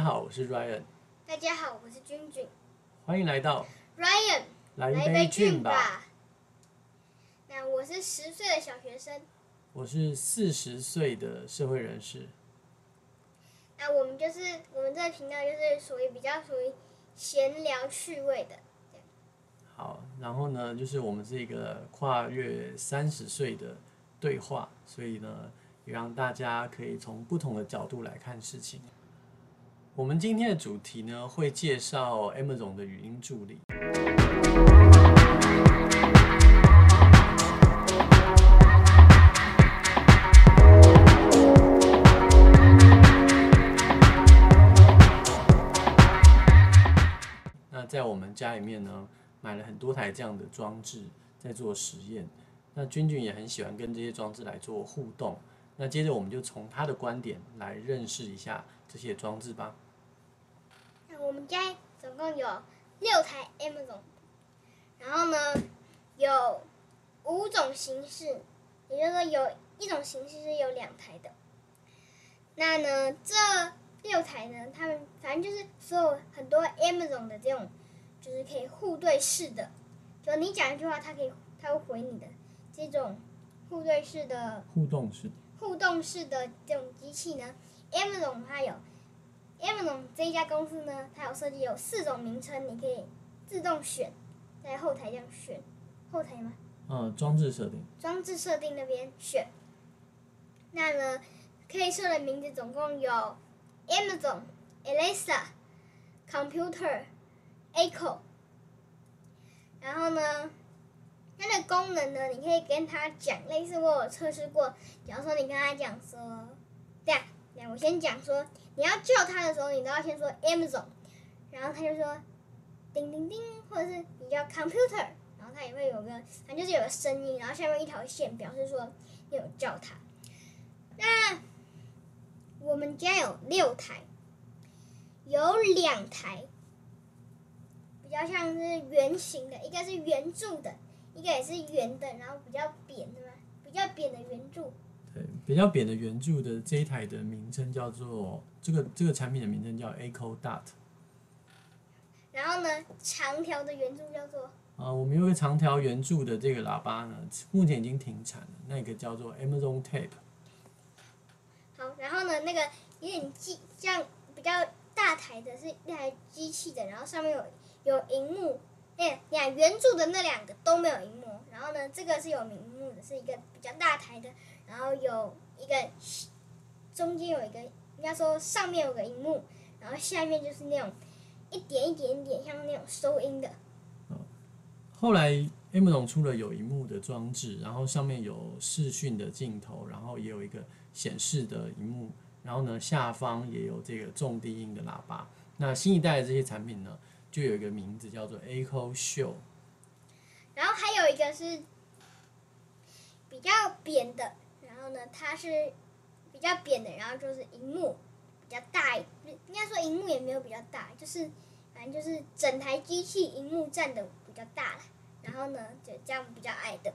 大家好，我是 Ryan。大家好，我是君君。欢迎来到 Ryan，来一杯菌吧。那我是十岁的小学生。我是四十岁的社会人士。那我们就是我们这个频道就是属于比较属于闲聊趣味的。好，然后呢，就是我们是一个跨越三十岁的对话，所以呢，也让大家可以从不同的角度来看事情。我们今天的主题呢，会介绍 Amazon 的语音助理。那在我们家里面呢，买了很多台这样的装置，在做实验。那君君也很喜欢跟这些装置来做互动。那接着我们就从他的观点来认识一下这些装置吧。那我们家总共有六台 Amazon，然后呢，有五种形式，也就是说有一种形式是有两台的。那呢，这六台呢，他们反正就是所有很多 Amazon 的这种，就是可以互对式的，就你讲一句话，它可以，它会回你的这种互对式的互动式。互动式的这种机器呢，Amazon 它有，Amazon 这一家公司呢，它有设计有四种名称，你可以自动选，在后台这样选，后台吗？嗯，装置设定。装置设定那边选，那呢，可以设的名字总共有 Amazon、Alexa、Computer、Echo，然后呢，它的功能呢，你可以跟他讲，类似我有测试过。假如说你跟他讲说，对啊，对啊，我先讲说，你要叫他的时候，你都要先说 Amazon，然后他就说叮叮叮，或者是你叫 Computer，然后他也会有个，反正就是有个声音，然后下面一条线表示说你有叫他。那我们家有六台，有两台比较像是圆形的，一个是圆柱的。一个也是圆的，然后比较扁的嘛，比较扁的圆柱。对，比较扁的圆柱的这一台的名称叫做这个这个产品的名称叫 Echo Dot。然后呢，长条的圆柱叫做？啊，我们有个长条圆柱的这个喇叭呢，目前已经停产了，那个叫做 Amazon Tape。好，然后呢，那个有点机，这样比较大台的是一台机器的，然后上面有有荧幕。哎，两圆柱的那两个都没有荧幕，然后呢，这个是有荧幕的，是一个比较大台的，然后有一个中间有一个，应该说上面有个荧幕，然后下面就是那种一点一点一点像那种收音的。后来 Amazon 出了有荧幕的装置，然后上面有视讯的镜头，然后也有一个显示的荧幕，然后呢，下方也有这个重低音的喇叭。那新一代的这些产品呢，就有一个名字叫做 Echo Show，然后还有一个是比较扁的，然后呢，它是比较扁的，然后就是荧幕比较大，应该说荧幕也没有比较大，就是反正就是整台机器荧幕占的比较大了，然后呢，就这样比较矮的。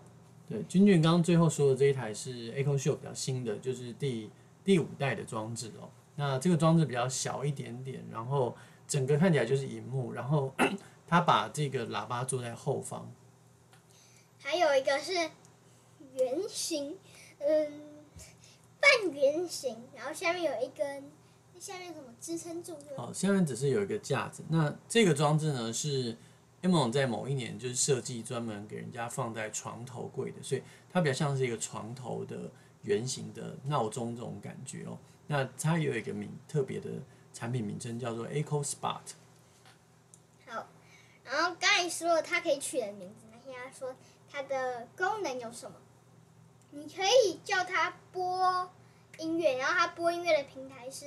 对，君君刚刚最后说的这一台是 Echo Show 比较新的，就是第第五代的装置哦。那这个装置比较小一点点，然后。整个看起来就是荧幕，然后 他把这个喇叭做在后方。还有一个是圆形，嗯，半圆形，然后下面有一根，那下面怎么支撑住？哦，下面只是有一个架子。那这个装置呢，是 Amazon 在某一年就是设计专门给人家放在床头柜的，所以它比较像是一个床头的圆形的闹钟这种感觉哦。那它有一个名特别的。产品名称叫做 Echo Spot。好，然后刚才说了它可以取的名字，那现在说它的功能有什么？你可以叫它播音乐，然后它播音乐的平台是？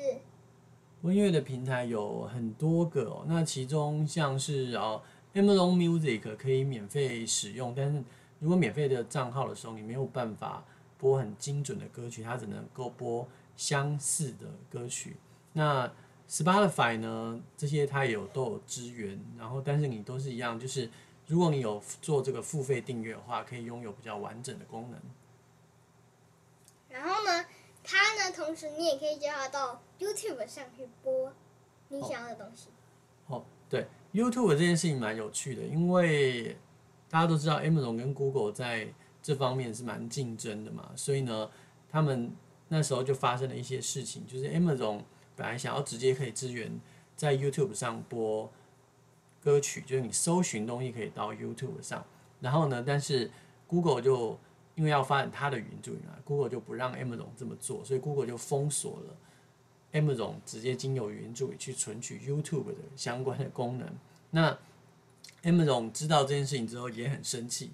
播音乐的平台有很多个哦，那其中像是哦 Amazon Music 可以免费使用，但是如果免费的账号的时候，你没有办法播很精准的歌曲，它只能够播相似的歌曲。那 Spotify 呢，这些它也有都有支援，然后但是你都是一样，就是如果你有做这个付费订阅的话，可以拥有比较完整的功能。同时你也可以叫它到 YouTube 上去播你想要的东西。哦，对，YouTube 这件事情蛮有趣的，因为大家都知道 Amazon 跟 Google 在这方面是蛮竞争的嘛，所以呢，他们那时候就发生了一些事情，就是 Amazon 本来想要直接可以支援在 YouTube 上播歌曲，就是你搜寻东西可以到 YouTube 上，然后呢，但是 Google 就因为要发展它的语音助理嘛，Google 就不让 Amazon 这么做，所以 Google 就封锁了 Amazon 直接经由语音助理去存取 YouTube 的相关的功能。那 Amazon 知道这件事情之后也很生气，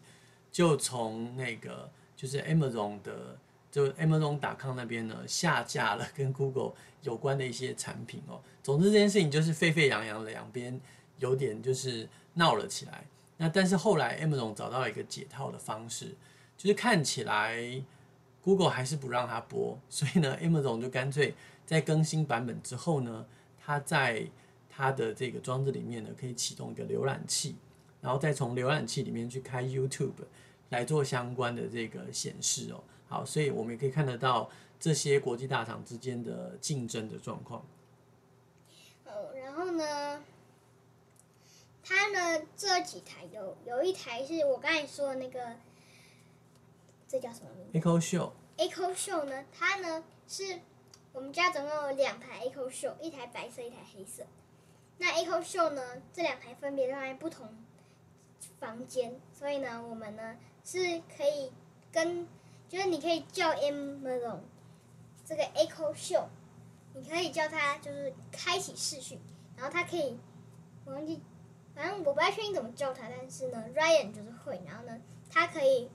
就从那个就是 Amazon 的就 Amazon.com 那边呢下架了跟 Google 有关的一些产品哦。总之这件事情就是沸沸扬扬，两边有点就是闹了起来。那但是后来 Amazon 找到了一个解套的方式。就是看起来，Google 还是不让它播，所以呢，Amazon 就干脆在更新版本之后呢，它在它的这个装置里面呢，可以启动一个浏览器，然后再从浏览器里面去开 YouTube 来做相关的这个显示哦。好，所以我们也可以看得到这些国际大厂之间的竞争的状况。哦，然后呢，它呢这几台有有一台是我刚才说的那个。这叫什么名字？Echo Show。Echo Show 呢？它呢是我们家总共有两台 Echo Show，一台白色，一台黑色。那 Echo Show 呢，这两台分别放在不同房间，所以呢，我们呢是可以跟，就是你可以叫 Amazon 这个 Echo Show，你可以叫它就是开启视讯，然后它可以，我忘记，反正我不太确定怎么叫它，但是呢，Ryan 就是会，然后呢，它可以。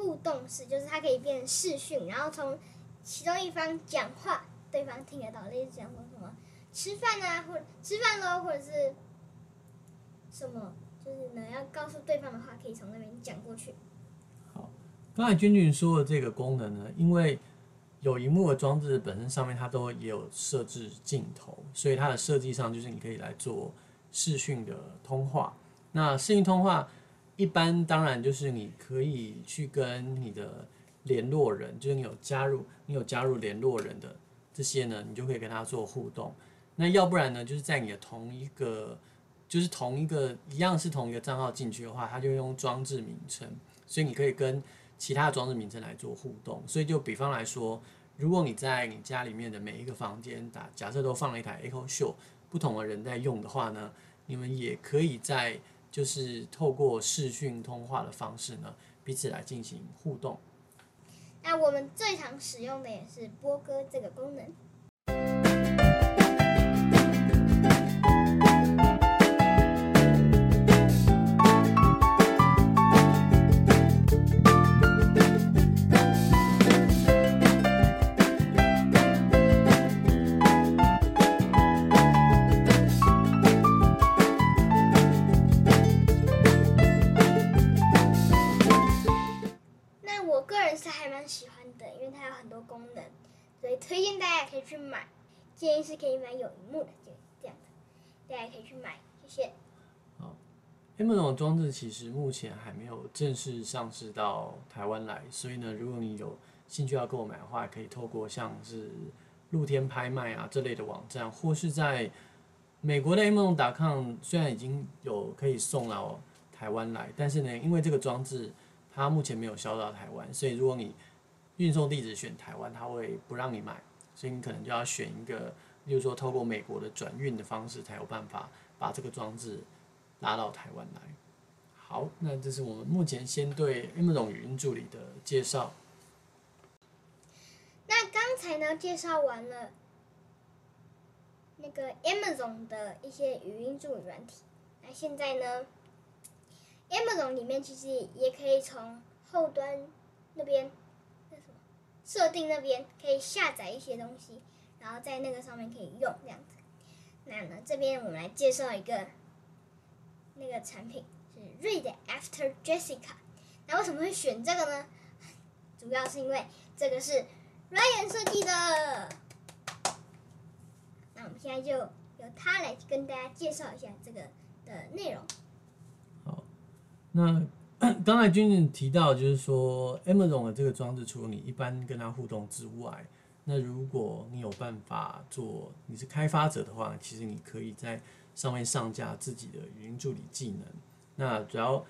互动式就是它可以变成视讯，然后从其中一方讲话，对方听得到，例如讲说什么吃饭啊，或者吃饭喽，或者是什么，就是呢要告诉对方的话，可以从那边讲过去。好，刚才君君说的这个功能呢，因为有萤幕的装置本身上面它都也有设置镜头，所以它的设计上就是你可以来做视讯的通话。那视讯通话。一般当然就是你可以去跟你的联络人，就是你有加入你有加入联络人的这些呢，你就可以跟他做互动。那要不然呢，就是在你的同一个，就是同一个一样是同一个账号进去的话，他就用装置名称，所以你可以跟其他的装置名称来做互动。所以就比方来说，如果你在你家里面的每一个房间打，假设都放了一台 Echo Show，不同的人在用的话呢，你们也可以在。就是透过视讯通话的方式呢，彼此来进行互动。那我们最常使用的也是播歌这个功能。，Amazon 装置其实目前还没有正式上市到台湾来，所以呢，如果你有兴趣要购买的话，可以透过像是露天拍卖啊这类的网站，或是在美国的 Amazon.com，虽然已经有可以送到台湾来，但是呢，因为这个装置它目前没有销到台湾，所以如果你运送地址选台湾，他会不让你买，所以你可能就要选一个，例如说透过美国的转运的方式，才有办法把这个装置拉到台湾来。好，那这是我们目前先对 Amazon 语音助理的介绍。那刚才呢，介绍完了那个 Amazon 的一些语音助理软体，那现在呢，Amazon 里面其实也可以从后端那边那什么。设定那边可以下载一些东西，然后在那个上面可以用这样子。那呢，这边我们来介绍一个那个产品是 Read After Jessica。那为什么会选这个呢？主要是因为这个是 Ryan 设计的。那我们现在就由他来跟大家介绍一下这个的内容。好，那。刚才君君提到，就是说，Amazon 的这个装置，除了你一般跟它互动之外，那如果你有办法做，你是开发者的话，其实你可以在上面上架自己的语音助理技能。那主要，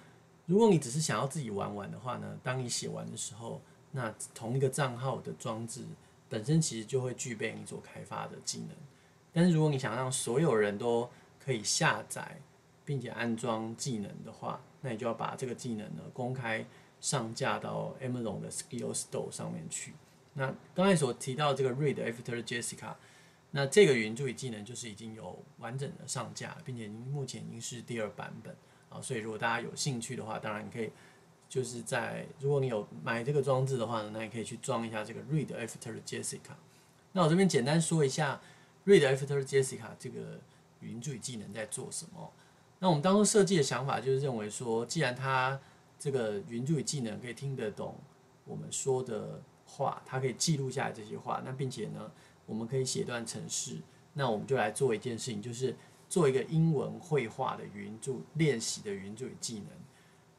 如果你只是想要自己玩玩的话呢，当你写完的时候，那同一个账号的装置本身其实就会具备你所开发的技能。但是如果你想让所有人都可以下载并且安装技能的话，那你就要把这个技能呢公开上架到 Amazon 的 Skill Store 上面去。那刚才所提到这个 Read After Jessica，那这个语音助理技能就是已经有完整的上架，并且目前已经是第二版本啊。所以如果大家有兴趣的话，当然可以就是在如果你有买这个装置的话呢，那你可以去装一下这个 Read After Jessica。那我这边简单说一下 Read After Jessica 这个语音助理技能在做什么。那我们当初设计的想法就是认为说，既然它这个语音助理技能可以听得懂我们说的。话，它可以记录下来这些话，那并且呢，我们可以写段程式，那我们就来做一件事情，就是做一个英文绘画的语音助练习的语音助理技能。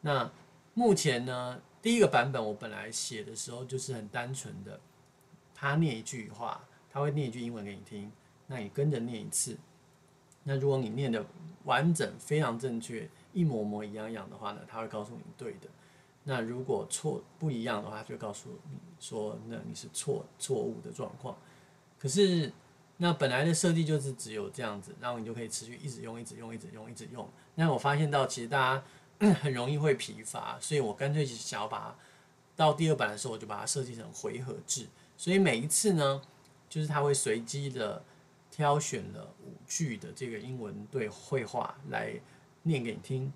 那目前呢，第一个版本我本来写的时候就是很单纯的，他念一句话，他会念一句英文给你听，那你跟着念一次。那如果你念的完整、非常正确、一模模一样样的话呢，他会告诉你对的。那如果错不一样的话，就告诉你说，那你是错错误的状况。可是那本来的设计就是只有这样子，然后你就可以持续一直用，一直用，一直用，一直用。那我发现到其实大家 很容易会疲乏，所以我干脆想要把它到第二版的时候，我就把它设计成回合制。所以每一次呢，就是它会随机的挑选了五句的这个英文对会话来念给你听。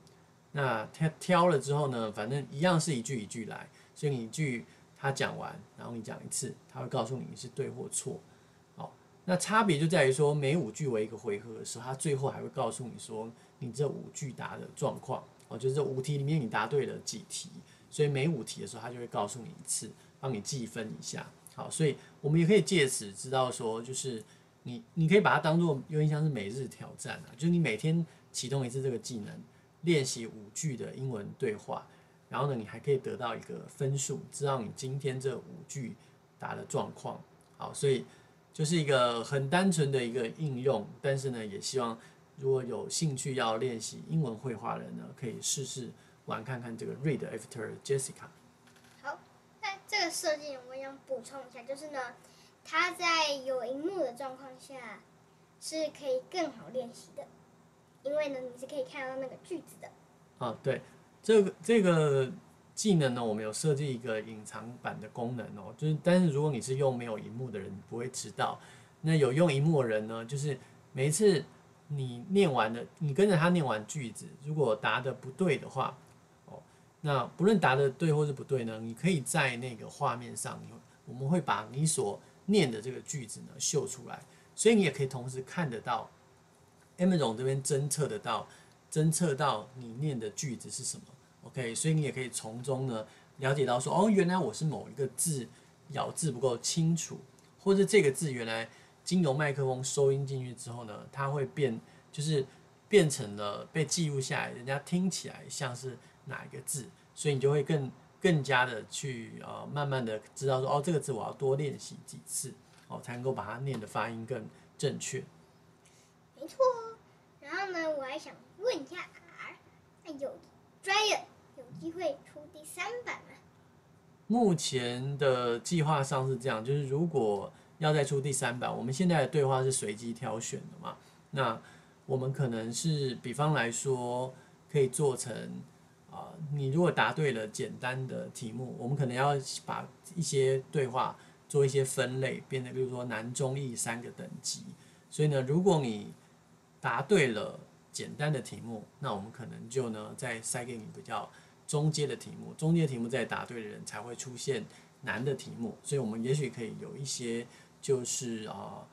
那他挑了之后呢，反正一样是一句一句来，所以你一句他讲完，然后你讲一次，他会告诉你你是对或错。那差别就在于说，每五句为一个回合的时候，他最后还会告诉你说你这五句答的状况。哦，就是这五题里面你答对了几题，所以每五题的时候他就会告诉你一次，帮你计分一下。好，所以我们也可以借此知道说，就是你你可以把它当做有点像是每日挑战啊，就是你每天启动一次这个技能。练习五句的英文对话，然后呢，你还可以得到一个分数，知道你今天这五句答的状况。好，所以就是一个很单纯的一个应用，但是呢，也希望如果有兴趣要练习英文绘画的人呢，可以试试玩看看这个 Read After Jessica。好，那这个设计我想补充一下，就是呢，它在有荧幕的状况下是可以更好练习的。因为呢，你是可以看到那个句子的。啊，对，这个这个技能呢，我们有设计一个隐藏版的功能哦，就是但是如果你是用没有荧幕的人，不会知道。那有用荧幕的人呢，就是每一次你念完的，你跟着他念完句子，如果答的不对的话，哦，那不论答的对或是不对呢，你可以在那个画面上，你我们会把你所念的这个句子呢秀出来，所以你也可以同时看得到。Amazon 这边侦测得到，侦测到你念的句子是什么，OK，所以你也可以从中呢了解到说，哦，原来我是某一个字咬字不够清楚，或者这个字原来经由麦克风收音进去之后呢，它会变，就是变成了被记录下来，人家听起来像是哪一个字，所以你就会更更加的去呃慢慢的知道说，哦，这个字我要多练习几次，哦，才能够把它念的发音更正确。没错，然后呢，我还想问一下 R，那有 Dryer 机会出第三版吗？目前的计划上是这样，就是如果要再出第三版，我们现在的对话是随机挑选的嘛，那我们可能是，比方来说，可以做成啊、你如果答对了简单的题目，我们可能要把一些对话做一些分类，变得比如说难、中、易三个等级，所以呢，如果你答对了简单的题目，那我们可能就呢再塞给你比较中阶的题目，中阶题目再答对的人才会出现难的题目，所以我们也许可以有一些就是啊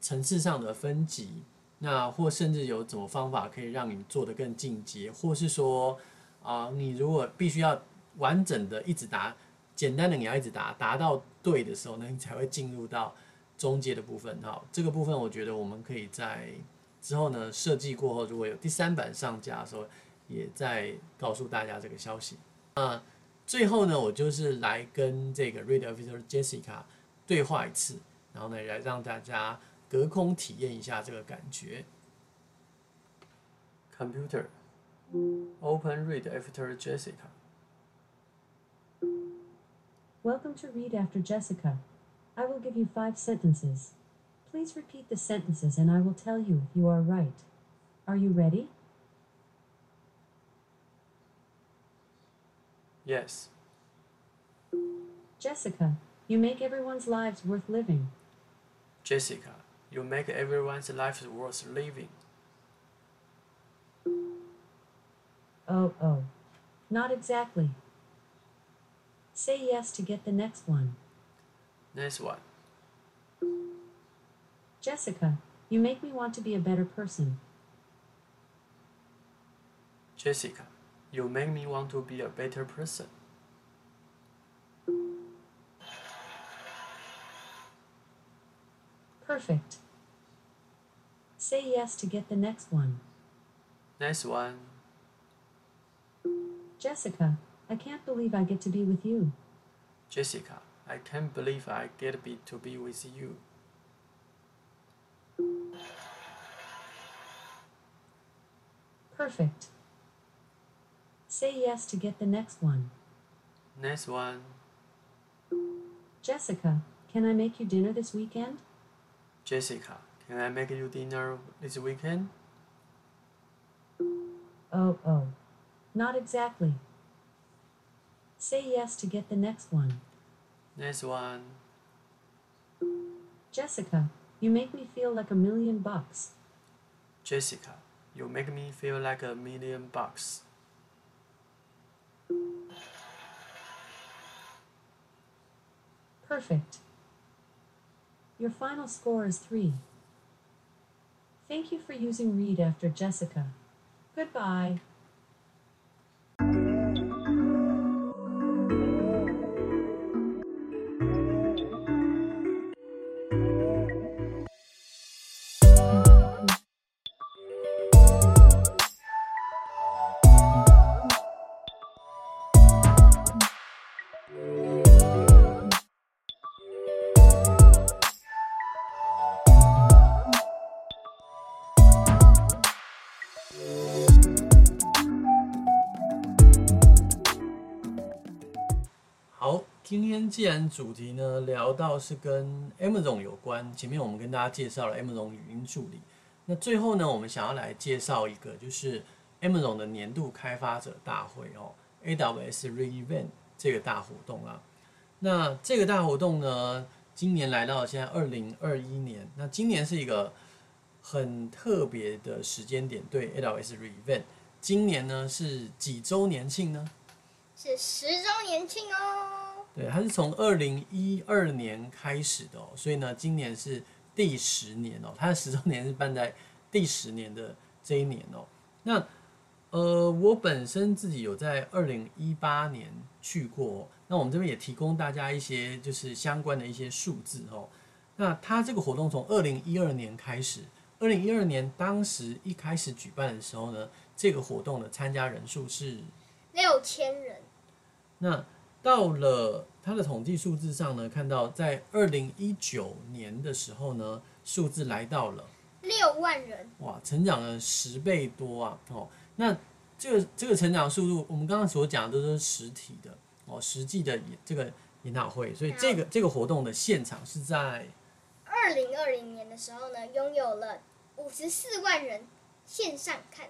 层次上的分级，那或甚至有什么方法可以让你做得更进阶，或是说啊你如果必须要完整的一直答简单的你要一直答答到对的时候呢，你才会进入到中阶的部分。好，这个部分我觉得我们可以在。之后呢，设计过后，如果有第三版上架的时候，也再告诉大家这个消息。那最后呢，我就是来跟这个 Read After Jessica 对话一次。 然后呢，来让大家隔空体验一下这个感觉。Computer, open read after Jessica. Welcome to Read After Jessica. I will give you five sentences. Please repeat the sentences and I will tell you if you are right. Are you ready? Yes. Jessica, you make everyone's lives worth living. Jessica, you make everyone's lives worth living. Oh, oh. Not exactly. Say yes to get the next one. Next one. Jessica, you make me want to be a better person. Jessica, you make me want to be a better person. Perfect. Say yes to get the next one. Next one. Jessica, I can't believe I get to be with you. Jessica, I can't believe I get be, to be with you. Perfect. Say yes to get the next one. Next one. Jessica, can I make you dinner this weekend? Jessica, can I make you dinner this weekend? Oh, oh. Not exactly. Say yes to get the next one. Next one. Jessica, you make me feel like a million bucks. Jessica, you make me feel like a million bucks. Perfect. Your final score is three. Thank you for using Read after Jessica. Goodbye. 今天既然主题呢聊到是跟 Amazon 有关，前面我们跟大家介绍了 Amazon 语音助理，那最后呢，我们想要来介绍一个就是 Amazon 的年度开发者大会哦，AWS re:Invent 这个大活动啊。那这个大活动呢，今年来到现在二零二一年，那今年是一个很特别的时间点，对 AWS re:Invent，今年呢是几周年庆呢？是十周年庆哦。对，它是从二零一二年开始的哦，所以呢，今年是第十年哦，它的十周年是办在第十年的这一年哦。那呃，我本身自己有在二零一八年去过，那我们这边也提供大家一些就是相关的一些数字哦。那它这个活动从二零一二年开始，二零一二年当时一开始举办的时候呢，这个活动的参加人数是六千人。那到了它的统计数字上呢，看到在二零一九年的时候呢，数字来到了六万人，哇，成长了十倍多啊！哦，那这个这个成长速度，我们刚刚所讲的都是实体的哦，实际的这个研讨会，所以这个这个活动的现场是在二零二零年的时候呢，拥有了五十四万人线上看。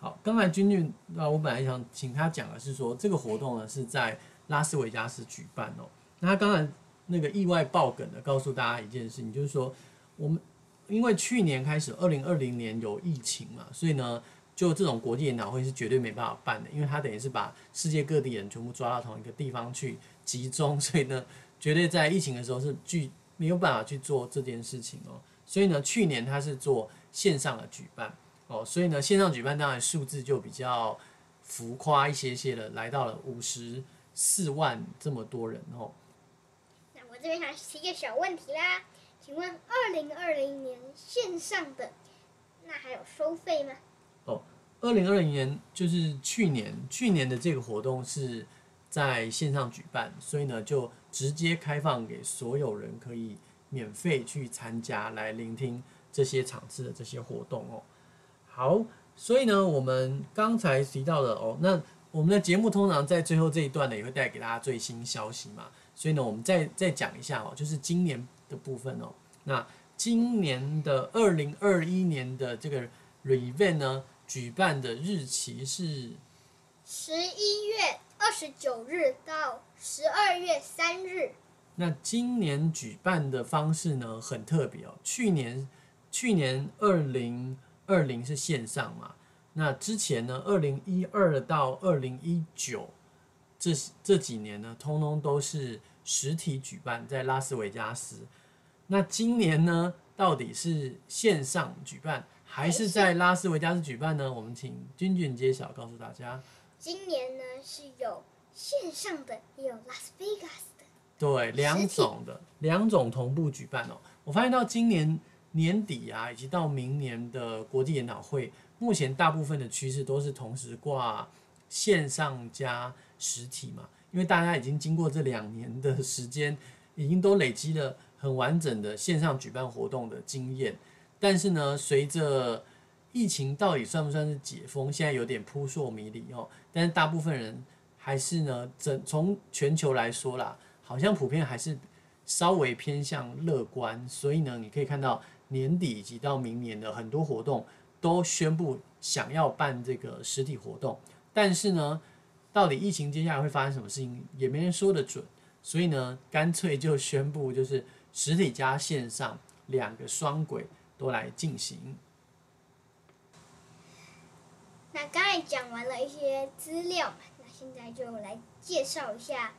好，刚才君君啊，我本来想请他讲的是说，这个活动呢是在拉斯维加斯举办哦。那他刚才那个意外爆梗的告诉大家一件事情，就是说我们因为去年开始，二零二零年有疫情嘛，所以呢，就这种国际研讨会是绝对没办法办的，因为他等于是把世界各地人全部抓到同一个地方去集中，所以呢，绝对在疫情的时候是拒没有办法去做这件事情哦。所以呢，去年他是做线上的举办。哦，所以呢，线上举办当然数字就比较浮夸一些些了，来到了五十四万这么多人哦。那我这边想提一个小问题啦，请问二零二零年线上的那还有收费吗？哦，二零二零年就是去年，去年的这个活动是在线上举办，所以呢就直接开放给所有人可以免费去参加，来聆听这些场次的这些活动哦。好，所以呢，我们刚才提到的哦，那我们的节目通常在最后这一段呢，也会带给大家最新消息嘛。所以呢，我们再再讲一下哦，就是今年的部分哦。那今年的二零二一年的这个 Re-Event 呢，举办的日期是十一月二十九日到十二月三日。那今年举办的方式呢，很特别哦。去年去年二零二零是线上嘛，那之前呢，二零一二到二零一九这这几年呢，通通都是实体举办在拉斯维加斯。那今年呢，到底是线上举办，还是在拉斯维加斯举办呢？我们请君君揭晓，告诉大家。今年呢是有线上的，也有拉斯维加斯的。对，两种的两种同步举办哦。我发现到今年年底啊，以及到明年的国际研讨会，目前大部分的趋势都是同时挂线上加实体嘛。因为大家已经经过这两年的时间，已经都累积了很完整的线上举办活动的经验。但是呢，随着疫情到底算不算是解封，现在有点扑朔迷离哦。但是大部分人还是呢，整从全球来说啦。好像普遍还是稍微偏向乐观，所以呢，你可以看到年底以及到明年的很多活动都宣布想要办这个实体活动，但是呢，到底疫情接下来会发生什么事情也没人说得准，所以呢，干脆就宣布就是实体加线上两个双轨都来进行。那刚才讲完了一些资料，那现在就来介绍一下。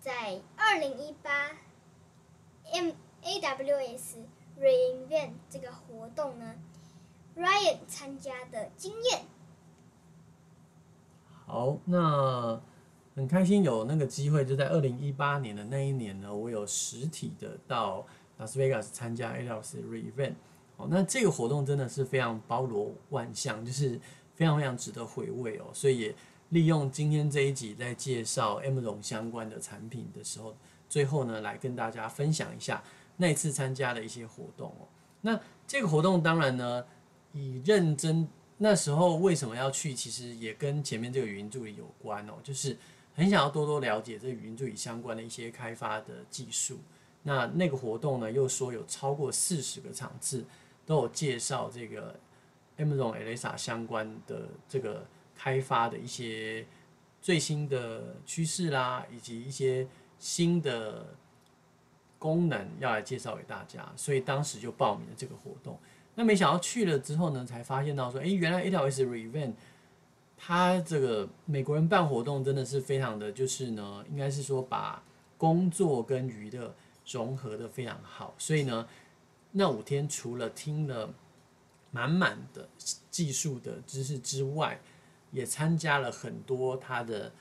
在二零一八 M A W S Re-Invent 这个活动呢，Ryan 参加的经验。好，那很开心有那个机会，就在二零一八年的那一年呢，我有实体的到拉斯维加斯参加 AWS Re-Event。哦，那这个活动真的是非常包罗万象，就是非常非常值得回味哦，所以也。利用今天这一集在介绍 M 总相关的产品的时候，最后呢，来跟大家分享一下那次参加的一些活动哦。那这个活动当然呢，以认真那时候为什么要去，其实也跟前面这个语音助理有关哦，就是很想要多多了解这语音助理相关的一些开发的技术。那那个活动呢，又说有超过四十个场次都有介绍这个 Amazon Alexa 相关的这个。开发的一些最新的趋势啦，以及一些新的功能要来介绍给大家，所以当时就报名了这个活动。那没想到去了之后呢，才发现到说，诶，原来 AWS Re-Event 它这个美国人办活动真的是非常的，就是呢，应该是说把工作跟娱乐融合得非常好。所以呢，那五天除了听了满满的技术的知识之外，也参加了很多他的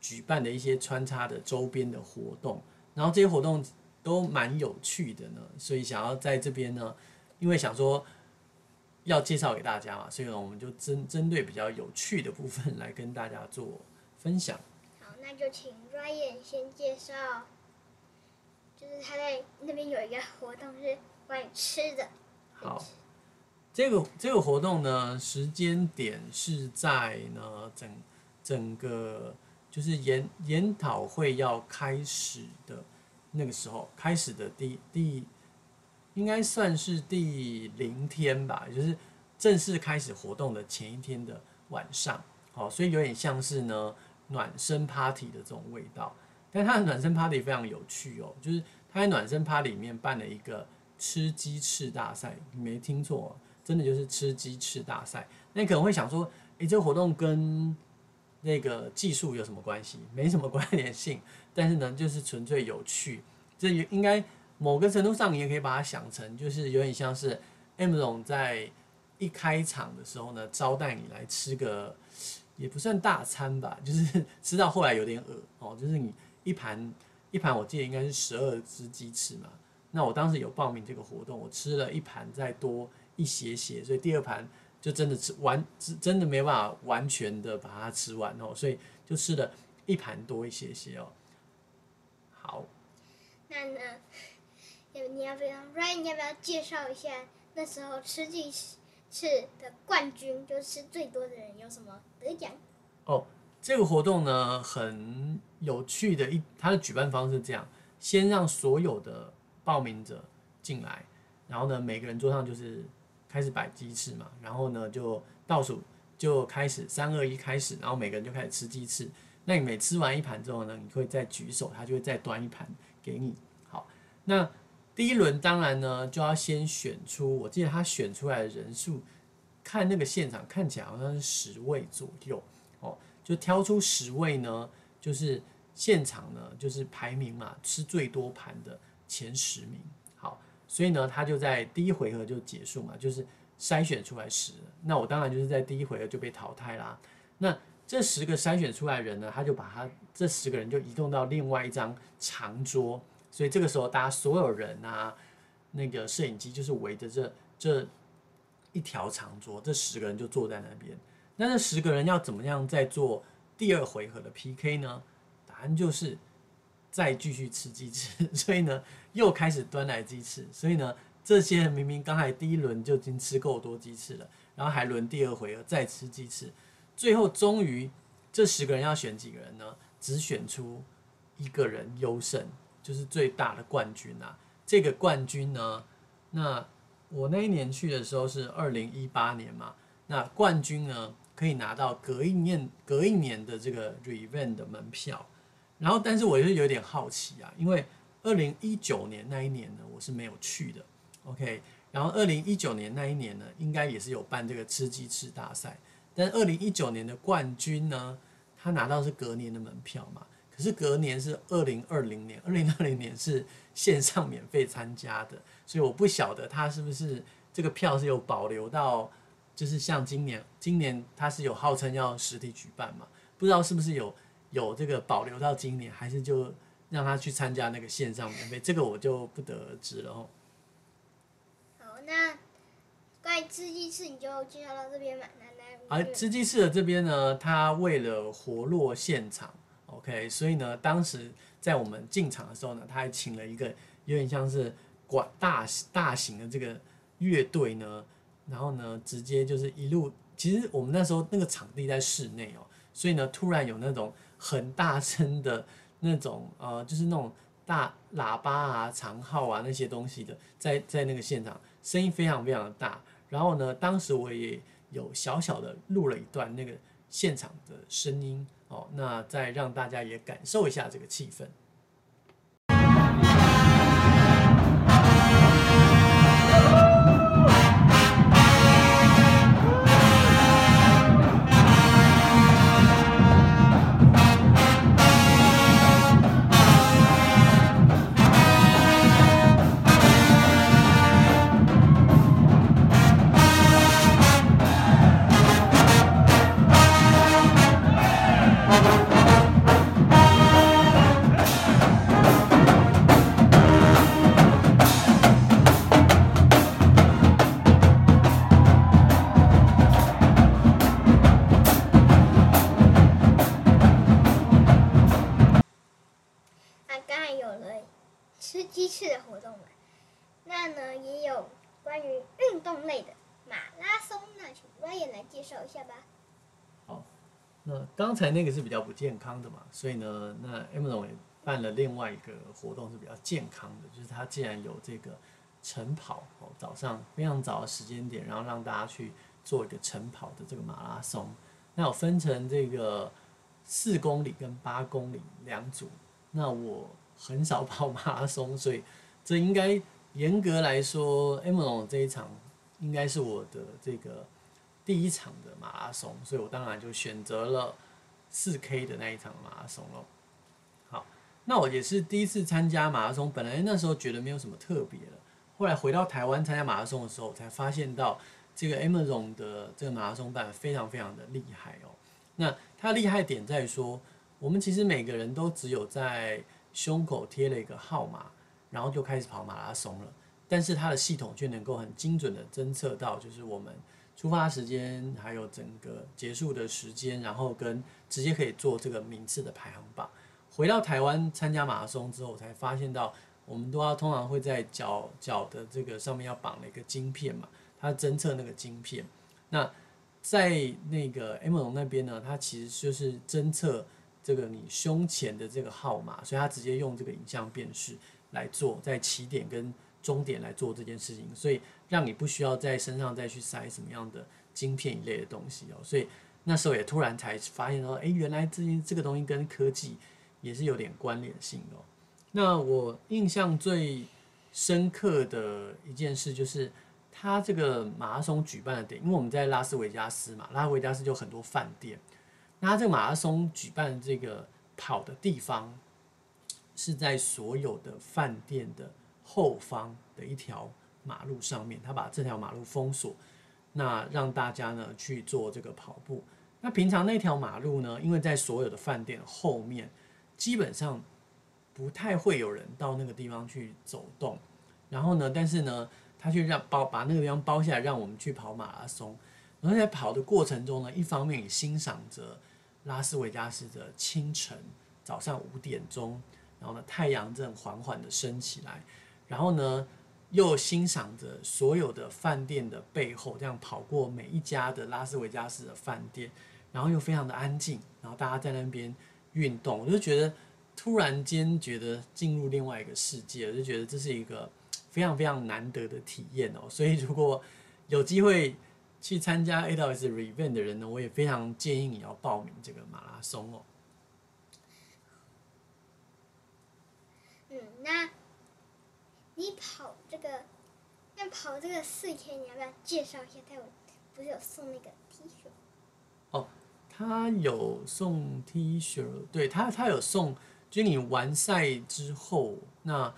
举办的一些穿插的周边的活动，然后这些活动都蛮有趣的呢，所以想要在这边呢，因为想说要介绍给大家嘛，所以呢，我们就针针对比较有趣的部分来跟大家做分享。好，那就请 Ryan 先介绍，就是他在那边有一个活动是关于吃的。好。这个这个活动呢，时间点是在呢整整个就是研研讨会要开始的那个时候，开始的第第应该算是第零天吧，就是正式开始活动的前一天的晚上，哦，所以有点像是呢暖身 party 的这种味道。但它的暖身 party 非常有趣哦，就是它在暖身 party 里面办了一个吃鸡翅大赛，你没听错。真的就是吃鸡翅大赛，那你可能会想说，诶，这个活动跟那个技术有什么关系？没什么关联性，但是呢，就是纯粹有趣。这也应该某个程度上，你也可以把它想成，就是有点像是 M 总在一开场的时候呢，招待你来吃个，也不算大餐吧，就是吃到后来有点饿哦，就是你一盘一盘，我记得应该是十二只鸡翅嘛。那我当时有报名这个活动，我吃了一盘再多。一些些，所以第二盘就真的吃完，真的没办法完全的把它吃完哦，所以就吃了一盘多一些些哦。好，那呢，你要不要，Ryan，你要不要介绍一下那时候吃鸡翅的冠军，就吃最多的人有什么得奖？哦，这个活动呢很有趣的一，它的举办方式是这样：先让所有的报名者进来，然后呢，每个人桌上就是开始摆鸡翅嘛，然后呢就倒数就开始三二一开始，然后每个人就开始吃鸡翅。那你每吃完一盘之后呢，你会再举手，他就会再端一盘给你。好，那第一轮当然呢就要先选出，我记得他选出来的人数，看那个现场看起来好像是十位左右哦，就挑出十位呢，就是现场呢就是排名嘛，吃最多盘的前十名。所以呢他就在第一回合就结束嘛，就是筛选出来十，那我当然就是在第一回合就被淘汰啦。那这十个筛选出来人呢，他就把他这十个人就移动到另外一张长桌，所以这个时候大家所有人啊，那个摄影机就是围着这这一条长桌，这十个人就坐在那边。那这十个人要怎么样再做第二回合的 PK 呢？答案就是再继续吃鸡翅，所以呢又开始端来鸡翅，所以呢这些人明明刚才第一轮就已经吃够多鸡翅了，然后还轮第二回合再吃鸡翅。最后终于，这十个人要选几个人呢？只选出一个人优胜，就是最大的冠军啊！这个冠军呢，那我那一年去的时候是二零一八年嘛，那冠军呢可以拿到隔一年隔一年的这个 Revenge 的门票。然后，但是我是有点好奇啊，因为二零一九年那一年呢，我是没有去的。OK，然后二零一九年那一年呢，应该也是有办这个吃鸡翅大赛。但二零一九年的冠军呢，他拿到是隔年的门票嘛？可是隔年是二零二零年，二零二零年是线上免费参加的，所以我不晓得他是不是这个票是有保留到，就是像今年，今年他是有号称要实体举办嘛？不知道是不是有有这个保留到今年，还是就让他去参加那个线上免费？这个我就不得而知了哦。好，那关于吃鸡翅，你就介绍到这边吧，奶奶。而吃鸡翅的这边呢，他为了活络现场，OK，所以呢，当时在我们进场的时候呢，他还请了一个有点像是管大大型的这个乐队呢，然后呢，直接就是一路，其实我们那时候那个场地在室内哦，所以呢，突然有那种很大声的那种呃，就是那种大喇叭啊、长号啊那些东西的，在在那个现场，声音非常非常的大，然后呢，当时我也。有小小的录了一段那个现场的声音哦，那再让大家也感受一下这个气氛。刚才那个是比较不健康的嘛，所以呢，那 Amazon 也办了另外一个活动是比较健康的，就是它既然有这个晨跑哦，早上非常早的时间点，然后让大家去做一个晨跑的这个马拉松，那有分成这个四公里跟八公里两组，那我很少跑马拉松，所以这应该严格来说，Amazon 这一场应该是我的这个第一场的马拉松，所以我当然就选择了。四 K 的那一场马拉松咯，好，那我也是第一次参加马拉松，本来那时候觉得没有什么特别的，后来回到台湾参加马拉松的时候，才发现到这个 Amazon 的这个马拉松办非常非常的厉害哦。那它厉害点在于说，我们其实每个人都只有在胸口贴了一个号码，然后就开始跑马拉松了，但是它的系统却能够很精准的侦测到，就是我们。出发时间，还有整个结束的时间，然后跟直接可以做这个名次的排行榜。回到台湾参加马拉松之后，才发现到我们都要通常会在脚脚的这个上面要绑了一个晶片嘛，它侦测那个晶片。那在那个 M 那边呢，它其实就是侦测这个你胸前的这个号码，所以它直接用这个影像辨识来做，在起点跟终点来做这件事情，所以让你不需要在身上再去塞什么样的晶片一类的东西哦。所以那时候也突然才发现说，哎，原来这这个东西跟科技也是有点关联性的哦。那我印象最深刻的一件事就是，他这个马拉松举办的点，因为我们在拉斯维加斯嘛，拉斯维加斯就很多饭店。那他这个马拉松举办这个跑的地方，是在所有的饭店的后方的一条马路上面，他把这条马路封锁，那让大家呢去做这个跑步。那平常那条马路呢，因为在所有的饭店后面，基本上不太会有人到那个地方去走动。然后呢，但是呢，他却让包把那个地方包下来，让我们去跑马拉松。然后在跑的过程中呢，一方面也欣赏着拉斯维加斯的清晨，早上五点钟，然后呢，太阳正缓缓的升起来。然后呢，又欣赏着所有的饭店的背后，这样跑过每一家的拉斯维加斯的饭店，然后又非常的安静，然后大家在那边运动，我就觉得突然间觉得进入另外一个世界，我就觉得这是一个非常非常难得的体验哦。所以如果有机会去参加 AWS Revamp 的人呢，我也非常建议你要报名这个马拉松哦。嗯，那。你跑这个，要跑这个四 K，你要不要介绍一下？他有不是有送那个 T 恤？哦，他有送 T 恤，对他，他有送，就是你完赛之后，那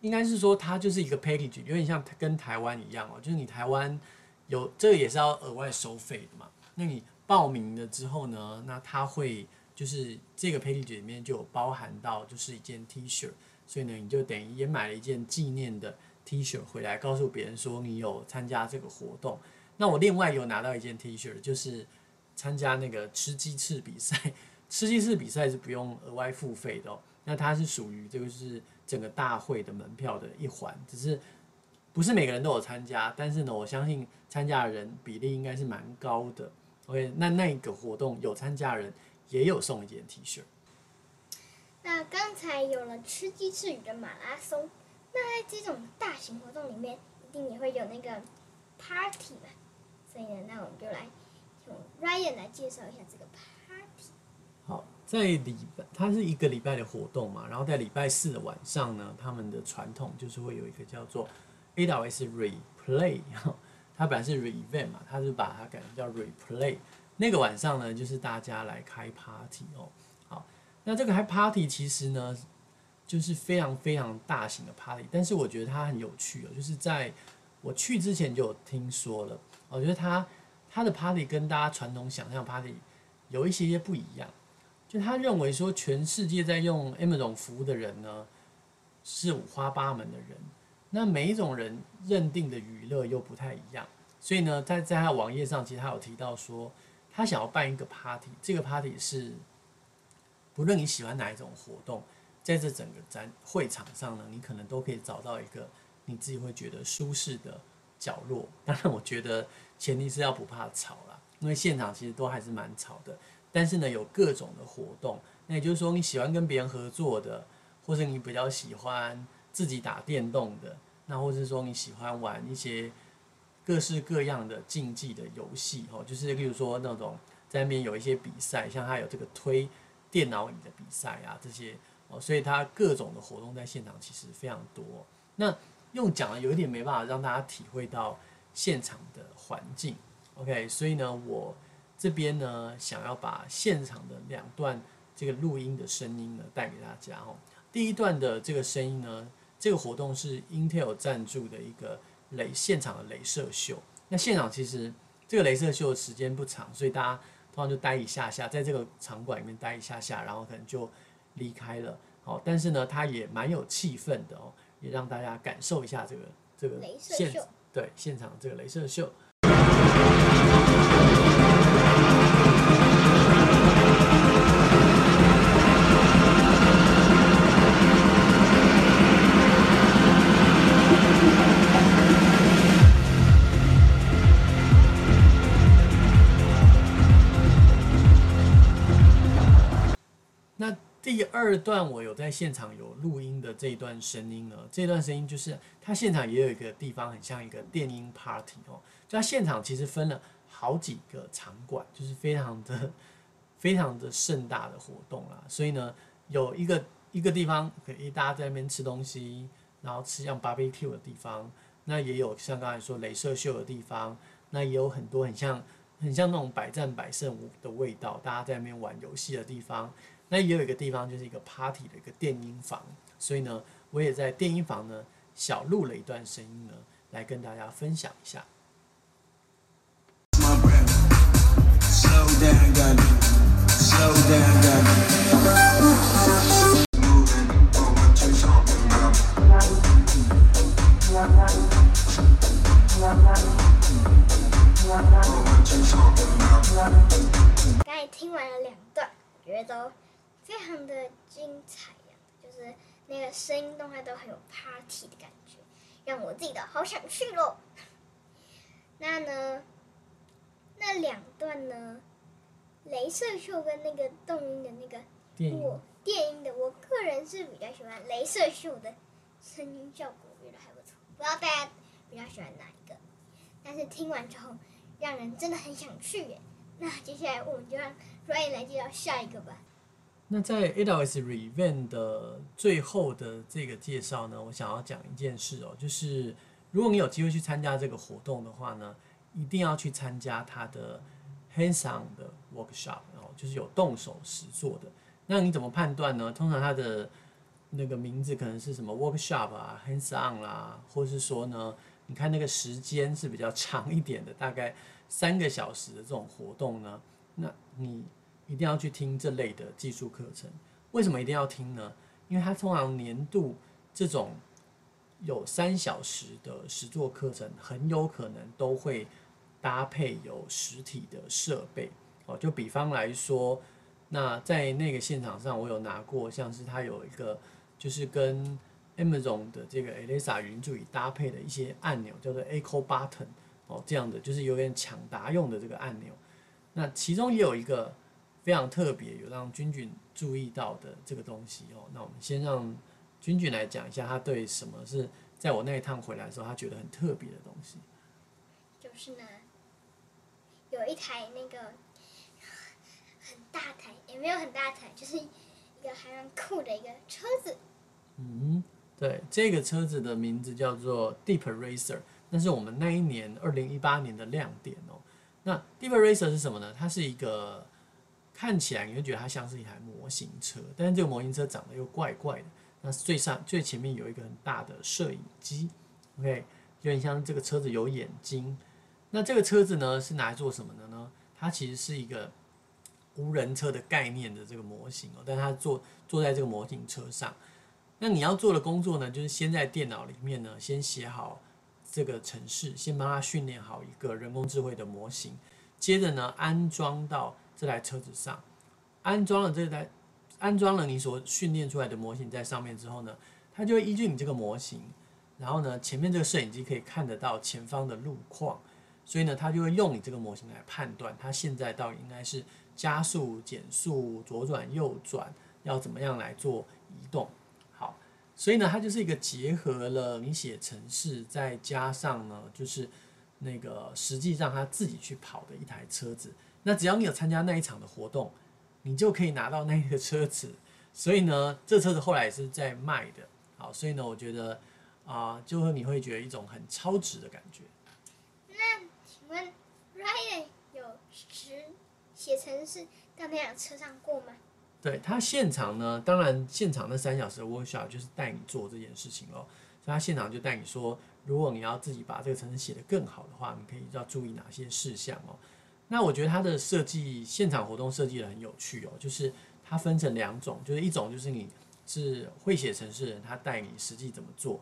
应该是说他就是一个 package，有点像跟台湾一样哦，就是你台湾有这个也是要额外收费的嘛。那你报名了之后呢，那他会就是这个 package 里面就有包含到就是一件 T 恤。所以呢，你就等于也买了一件纪念的 T 恤回来，告诉别人说你有参加这个活动。那我另外有拿到一件 T 恤，就是参加那个吃鸡翅比赛。吃鸡翅比赛是不用额外付费的哦。那它是属于这个是整个大会的门票的一环，只是不是每个人都有参加。但是呢，我相信参加的人比例应该是蛮高的。OK，那那个活动有参加的人也有送一件 T 恤。那刚才有了吃鸡翅与的马拉松，那在这种大型活动里面，一定也会有那个 party 嘛。所以呢，那我们就来用 Ryan 来介绍一下这个 party。好，在礼拜，它是一个礼拜的活动嘛，然后在礼拜四的晚上呢，他们的传统就是会有一个叫做 AWS Replay，它本来是 Revent，嘛，它是把它改成叫 Replay。那个晚上呢，就是大家来开 party 哦。那这个还 party 其实呢，就是非常非常大型的 party，但是我觉得它很有趣哦，就是在我去之前就有听说了，我觉得它它的 party 跟大家传统想象 party 有一些些不一样，就他认为说全世界在用 Amazon 服务的人呢是五花八门的人，那每一种人认定的娱乐又不太一样，所以呢，在在他的网页上其实他有提到说，他想要办一个 party，这个 party 是。不论你喜欢哪一种活动，在这整个展会场上呢，你可能都可以找到一个你自己会觉得舒适的角落。当然，我觉得前提是要不怕吵啦，因为现场其实都还是蛮吵的。但是呢，有各种的活动，那也就是说你喜欢跟别人合作的，或者你比较喜欢自己打电动的，那或者说你喜欢玩一些各式各样的竞技的游戏哦，就是例如说那种在那边有一些比赛，像他有这个推。电脑椅的比赛啊，这些哦，所以它各种的活动在现场其实非常多。那用讲的有一点没办法让大家体会到现场的环境，OK？所以呢，我这边呢想要把现场的两段这个录音的声音呢带给大家哦。第一段的这个声音呢，这个活动是 Intel 赞助的一个雷现场的镭射秀。那现场其实这个镭射秀时间不长，所以大家。然后就待一下下，在这个场馆里面待一下下，然后可能就离开了。好，但是呢，它也蛮有气氛的哦，也让大家感受一下这个这个现对现场这个镭射秀。第二段我有在现场有录音的这一段声音呢，这段声音就是他现场也有一个地方很像一个电音 party 哦，就他现场其实分了好几个场馆，就是非常的非常的盛大的活动啦，所以呢，有一个一个地方可以大家在那边吃东西，然后吃像 barbecue 的地方，那也有像刚才说镭射秀的地方，那也有很多很像很像那种百战百胜的味道，大家在那边玩游戏的地方。那也有一个地方，就是一个 party 的一个电音房，所以呢，我也在电音房呢小录了一段声音呢，来跟大家分享一下。刚才听完了两段，觉得都。非常的精彩呀，就是那个声音动态都很有 party 的感觉，让我自己都好想去喽。那呢，那两段呢，镭射秀跟那个动音的那个我电，电音的，我个人是比较喜欢镭射秀的声音效果，我觉得还不错。不知道大家比较喜欢哪一个？但是听完之后，让人真的很想去耶。那接下来我们就让 Ryan 来介绍下一个吧。那在 AWS Revenge 的最后的这个介绍呢，我想要讲一件事哦，就是如果你有机会去参加这个活动的话呢，一定要去参加它的 Hands-on 的 workshop，哦，就是有动手实做的。那你怎么判断呢？通常它的那个名字可能是什么 workshop 啊，Hands-on 啦，或是说呢，你看那个时间是比较长一点的，大概三个小时的这种活动呢，那你。一定要去听这类的技术课程，为什么一定要听呢？因为它通常年度这种有三小时的实作课程，很有可能都会搭配有实体的设备哦。就比方来说，那在那个现场上，我有拿过，像是它有一个就是跟 Amazon 的这个 Alexa 语音助理搭配的一些按钮，叫做 Echo Button 哦，这样的就是有点抢答用的这个按钮。那其中也有一个。非常特别，有让君君注意到的这个东西哦。那我们先让君君来讲一下，他对什么是在我那一趟回来的时候，他觉得很特别的东西。就是呢，有一台那个很大台，也没有很大台，就是一个还蛮酷的一个车子。嗯，对，这个车子的名字叫做 Deep Racer，那是我们那一年二零一八年的亮点哦。那 Deep Racer 是什么呢？它是一个。看起来你会觉得它像是一台模型车，但是这个模型车长得又怪怪的。那最上最前面有一个很大的摄影机，OK，有点像这个车子有眼睛。那这个车子呢是拿来做什么的呢？它其实是一个无人车的概念的这个模型哦，但它坐坐在这个模型车上。那你要做的工作呢，就是先在电脑里面呢先写好这个程式，先帮它训练好一个人工智慧的模型，接着呢安装到。这台车子上安装了这台，安装了你所训练出来的模型在上面之后呢，它就会依据你这个模型，然后呢，前面这个摄影机可以看得到前方的路况，所以呢，它就会用你这个模型来判断它现在到底应该是加速、减速、左转、右转，要怎么样来做移动。好，所以呢，它就是一个结合了你写程式，再加上呢，就是那个实际上它自己去跑的一台车子。那只要你有参加那一场的活动，你就可以拿到那个车子。所以呢，这车子后来也是在卖的。好，所以呢，我觉得啊、呃，就会你会觉得一种很超值的感觉。那请问 Ryan 有实写程式到那辆车上过吗？对，他现场呢，当然现场那三小时的 workshop 就是带你做这件事情哦。所以他现场就带你说，如果你要自己把这个程式写得更好的话，你可以要注意哪些事项哦。那我觉得它的设计现场活动设计得很有趣哦，就是它分成两种，就是一种就是你是会写程式人，他带你实际怎么做。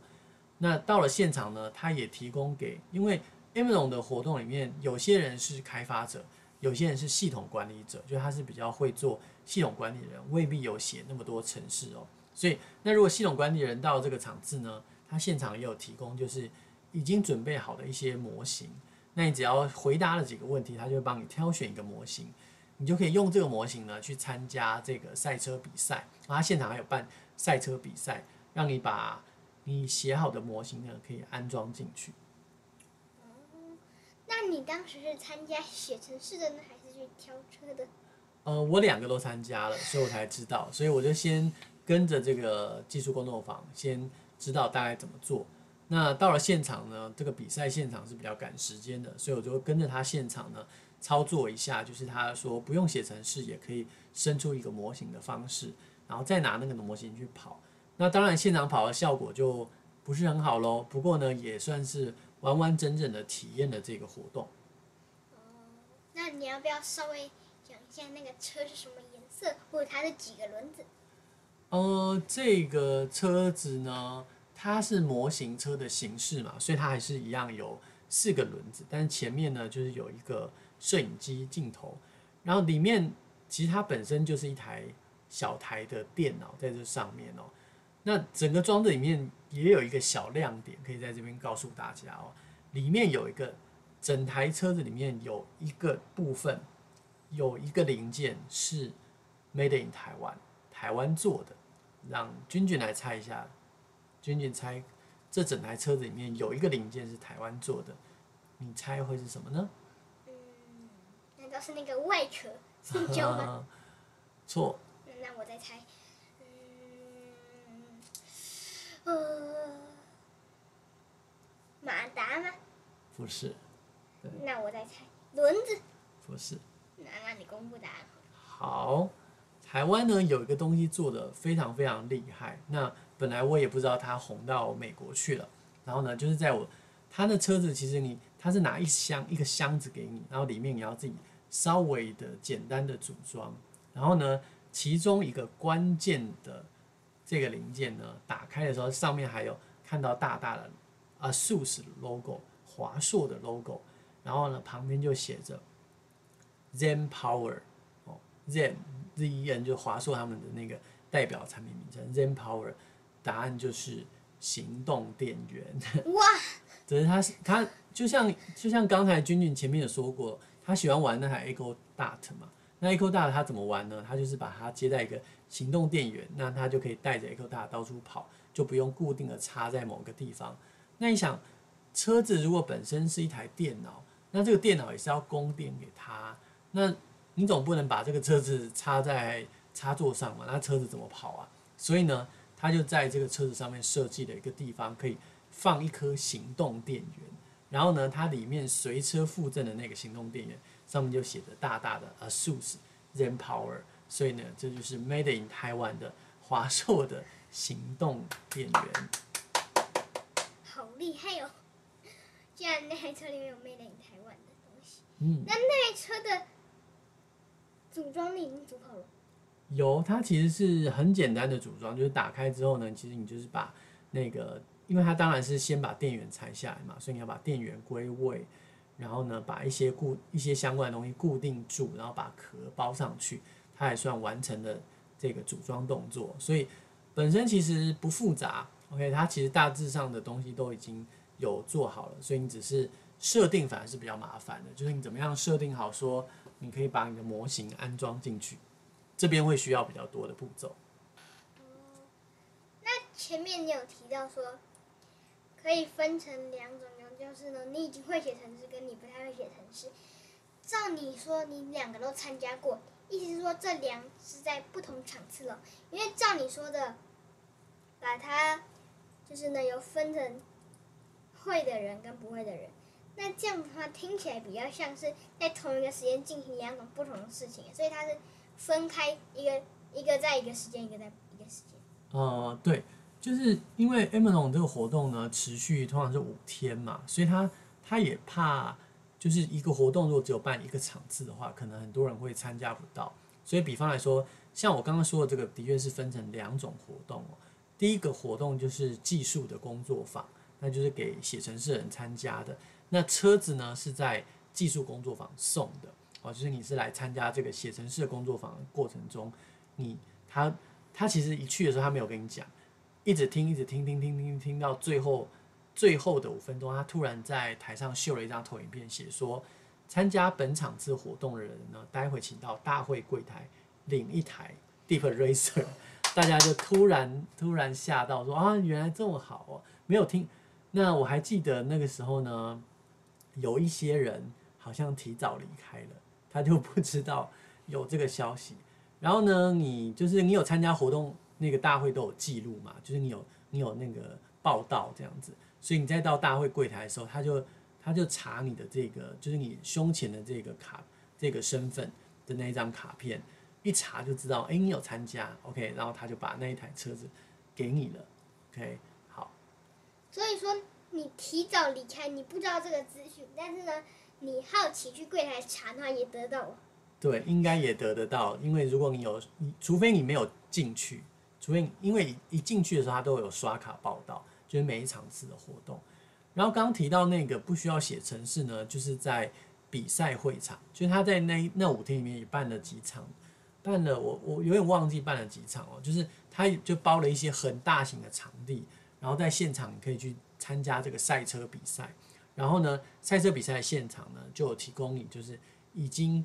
那到了现场呢，他也提供给，因为 Amazon 的活动里面，有些人是开发者，有些人是系统管理者，就他是比较会做系统管理人，未必有写那么多程式哦。所以，那如果系统管理人到这个场次呢，他现场也有提供，就是已经准备好的一些模型。那你只要回答了几个问题，他就会帮你挑选一个模型。你就可以用这个模型呢去参加这个赛车比赛。然后它现场还有办赛车比赛，让你把你写好的模型呢可以安装进去。嗯，那你当时是参加写程式的呢，还是去挑车的？呃，我两个都参加了，所以我才知道，所以我就先跟着这个技术工作坊，先知道大概怎么做。那到了现场呢，这个比赛现场是比较赶时间的，所以我就跟着他现场呢操作一下，就是他说不用写程式也可以生出一个模型的方式，然后再拿那个模型去跑。那当然现场跑的效果就不是很好喽，不过呢也算是完完整整的体验了这个活动。哦，那你要不要稍微？讲一下那个车是什么颜色，或者它的几个轮子？呃，这个车子呢，它是模型车的形式嘛，所以它还是一样有四个轮子，但是前面呢就是有一个摄影机镜头，然后里面其实它本身就是一台小台的电脑在这上面哦。那整个装置里面也有一个小亮点，可以在这边告诉大家哦，里面有一个整台车子里面有一个部分。有一个零件是 Made in 台湾，台湾做的，让君君来猜一下。君君猜，这整台车子里面有一个零件是台湾做的，你猜会是什么呢？嗯，难道是那个外壳 塑胶吗？错。那我再猜。嗯，呃，马达吗？不是。那我再猜，轮子。不是。那那你公布答案。好，台湾呢有一个东西做的非常非常厉害。那本来我也不知道它红到美国去了。然后呢，就是在我他的车子，其实你他是拿一箱一个箱子给你，然后里面你要自己稍微的简单的组装。然后呢，其中一个关键的这个零件呢，打开的时候上面还有看到大大的 ASUS logo，华硕的 logo。然后呢，旁边就写着。Zen Power，哦，Zen Z E N 就华硕他们的那个代表产品名称，Zen Power，答案就是行动电源。哇！只是他他就像就像刚才君君前面有说过，他喜欢玩那台 Echo Dot 嘛，那 Echo Dot 他怎么玩呢？他就是把它接在一个行动电源，那他就可以带着 Echo Dot 到处跑，就不用固定的插在某个地方。那你想，车子如果本身是一台电脑，那这个电脑也是要供电给他。那你总不能把这个车子插在插座上嘛？那车子怎么跑啊？所以呢，他就在这个车子上面设计了一个地方，可以放一颗行动电源。然后呢，它里面随车附赠的那个行动电源上面就写着大大的 ASUS Zen Power。所以呢，这就是 Made in 台湾的华硕的行动电源。好厉害哦！竟然那台车里面有 Made in 台湾的东西。嗯。那那台车的。组装你已经组好了。有，它其实是很简单的组装，就是打开之后呢，其实你就是把那个，因为它当然是先把电源拆下来嘛，所以你要把电源归位，然后呢，把一些固一些相关的东西固定住，然后把壳包上去，它还算完成了这个组装动作。所以本身其实不复杂，OK，它其实大致上的东西都已经有做好了，所以你只是设定反而是比较麻烦的，就是你怎么样设定好说。你可以把你的模型安装进去，这边会需要比较多的步骤。哦，那前面你有提到说，可以分成两种，就是呢，你已经会写程式，跟你不太会写程式。照你说，你两个都参加过，意思是说这两是在不同场次了。因为照你说的，把它就是呢，有分成会的人跟不会的人。那这样的话听起来比较像是在同一个时间进行两种不同的事情，所以它是分开一个一个在一个时间，一个在一个时间。呃，对，就是因为 Amazon 这个活动呢持续通常是五天嘛，所以他他也怕就是一个活动如果只有办一个场次的话，可能很多人会参加不到。所以比方来说，像我刚刚说的这个，的确是分成两种活动哦。第一个活动就是技术的工作坊，那就是给写程式人参加的。那车子呢是在技术工作坊送的哦，就是你是来参加这个写程式的工作坊过程中，你他他其实一去的时候他没有跟你讲，一直听一直听听听听听到最后最后的五分钟，他突然在台上秀了一张投影片，写说参加本场次活动的人呢，待会请到大会柜台领一台 Deep Racer。大家就突然突然吓到说啊，原来这么好哦！没有听。那我还记得那个时候呢，有一些人好像提早离开了，他就不知道有这个消息。然后呢，你就是你有参加活动，那个大会都有记录嘛，就是你有你有那个报道这样子，所以你再到大会柜台的时候，他就他就查你的这个，就是你胸前的这个卡，这个身份的那一张卡片，一查就知道，哎，你有参加，OK，然后他就把那一台车子给你了，OK 好。所以说，你提早离开，你不知道这个资讯，但是呢，你好奇去柜台查的话，也得到。对，应该也得得到，因为如果你有，你除非你没有进去，除非因为一进去的时候，他都有刷卡报到，就是每一场次的活动。然后刚刚提到那个不需要写城市呢，就是在比赛会场，就是他在那那五天里面也办了几场，办了我我有点忘记办了几场哦，就是他就包了一些很大型的场地。然后在现场可以去参加这个赛车比赛，然后呢，赛车比赛的现场呢就有提供你就是已经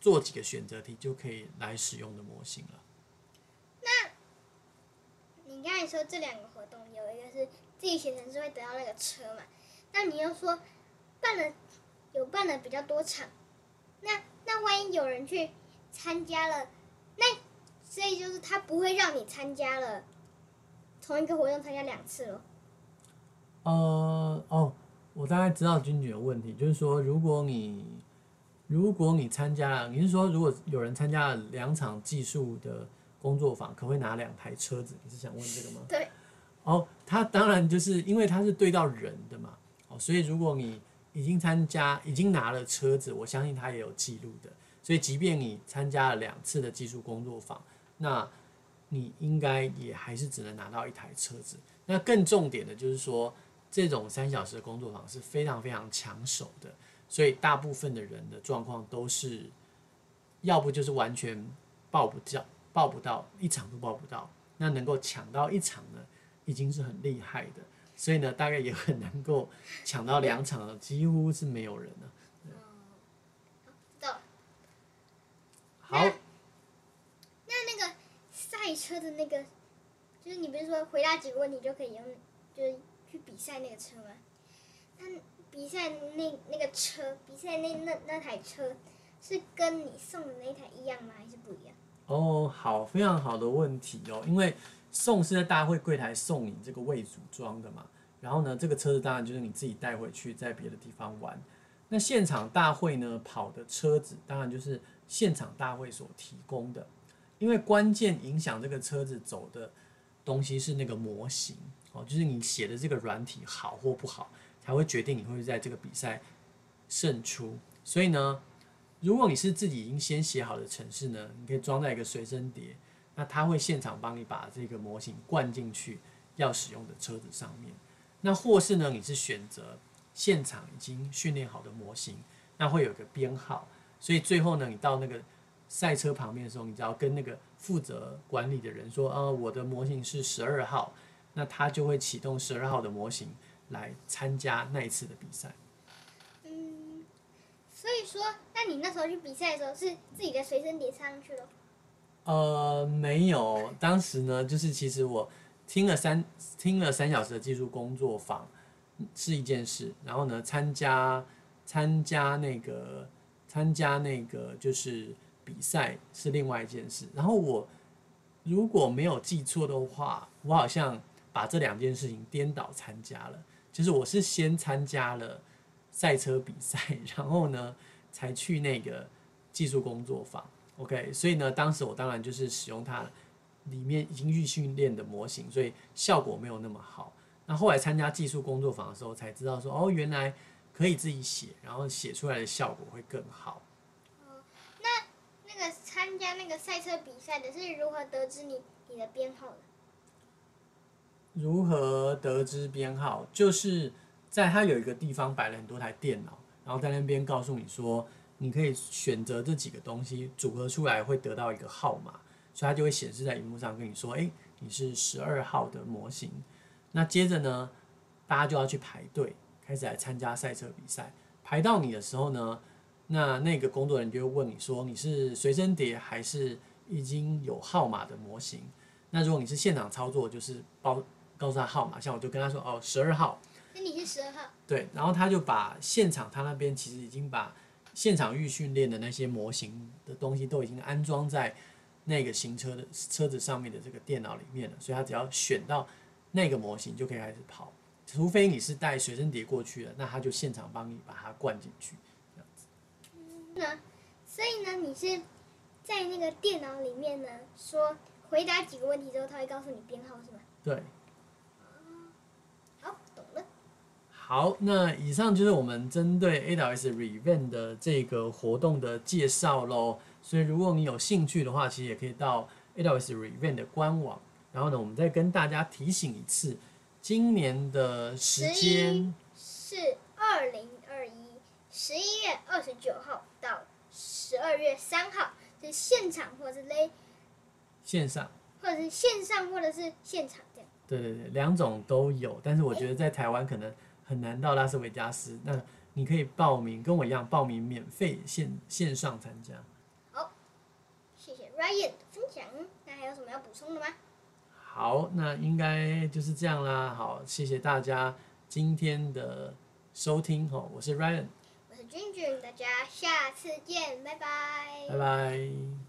做几个选择题就可以来使用的模型了。那你刚才说这两个活动有一个是自己写程式会得到那个车嘛？那你又说办了有办了比较多场，那那万一有人去参加了，那所以就是他不会让你参加了。同一个活动参加两次咯。呃哦，我大概知道君君的问题，就是说，如果你如果你参加了，你是说如果有人参加了两场技术的工作坊，可不可以拿两台车子？你是想问这个吗？对。哦，他当然就是因为他是对到人的嘛，哦，所以如果你已经参加，已经拿了车子，我相信他也有记录的，所以即便你参加了两次的技术工作坊，那。你应该也还是只能拿到一台车子。那更重点的就是说，这种三小时的工作坊是非常非常抢手的，所以大部分的人的状况都是，要不就是完全报不到，报不到一场都报不到。那能够抢到一场呢，已经是很厉害的。所以呢，大概也很能够抢到两场的，几乎是没有人了。好。那那个赛车的那个，就是你不是说回答几个问题就可以用，就是去比赛那个车吗？那比赛那那个车，比赛那那那台车，是跟你送的那台一样吗？还是不一样？哦，好，非常好的问题哦。因为送是在大会柜台送你这个未组装的嘛，然后呢，这个车子当然就是你自己带回去，在别的地方玩。那现场大会呢，跑的车子当然就是现场大会所提供的。因为关键影响这个车子走的东西是那个模型哦，就是你写的这个软体好或不好，才会决定你会在这个比赛胜出。所以呢，如果你是自己已经先写好的程式呢，你可以装在一个随身碟，那它会现场帮你把这个模型灌进去要使用的车子上面。那或是呢，你是选择现场已经训练好的模型，那会有个编号，所以最后呢，你到那个。赛车旁边的时候，你只要跟那个负责管理的人说：“啊，我的模型是十二号。”那他就会启动十二号的模型来参加那一次的比赛。嗯，所以说，那你那时候去比赛的时候是自己的随身碟插上去了？呃，没有，当时呢，就是其实我听了三听了三小时的技术工作坊是一件事，然后呢，参加参加那个参加那个就是。比赛是另外一件事，然后我如果没有记错的话，我好像把这两件事情颠倒参加了。就是我是先参加了赛车比赛，然后呢才去那个技术工作坊。OK，所以呢，当时我当然就是使用它里面已经预训练的模型，所以效果没有那么好。那后来参加技术工作坊的时候，才知道说哦，原来可以自己写，然后写出来的效果会更好。那个参加那个赛车比赛的是如何得知你你的编号的？如何得知编号？就是在他有一个地方摆了很多台电脑，然后在那边告诉你说，你可以选择这几个东西组合出来会得到一个号码，所以它就会显示在荧幕上跟你说，诶，你是十二号的模型。那接着呢，大家就要去排队，开始来参加赛车比赛。排到你的时候呢，那那个工作人员就会问你说，你是随身碟还是已经有号码的模型？那如果你是现场操作，就是包告诉他号码，像我就跟他说哦，十二号。那你是十二号。对，然后他就把现场他那边其实已经把现场预训练的那些模型的东西都已经安装在那个行车的车子上面的这个电脑里面了，所以他只要选到那个模型就可以开始跑，除非你是带随身碟过去的，那他就现场帮你把它灌进去，这样子。那所以呢，你是在那个电脑里面呢说。回答几个问题之后，他会告诉你编号，是吗？对。好，懂了。好，那以上就是我们针对 AWS Revamp 的这个活动的介绍喽。所以，如果你有兴趣的话，其实也可以到 AWS Revamp 的官网。然后呢，我们再跟大家提醒一次，今年的时间是二零二一十一月二十九号到十二月三号，是现场或是勒。线上，或者是线上，或者是现场这样。对对对，两种都有，但是我觉得在台湾可能很难到拉斯维加斯。那你可以报名，跟我一样报名免费线线上参加。好，谢谢 Ryan 的分享。那还有什么要补充的吗？好，那应该就是这样啦。好，谢谢大家今天的收听。哦，我是 Ryan，我是君君，大家下次见，拜拜，拜拜。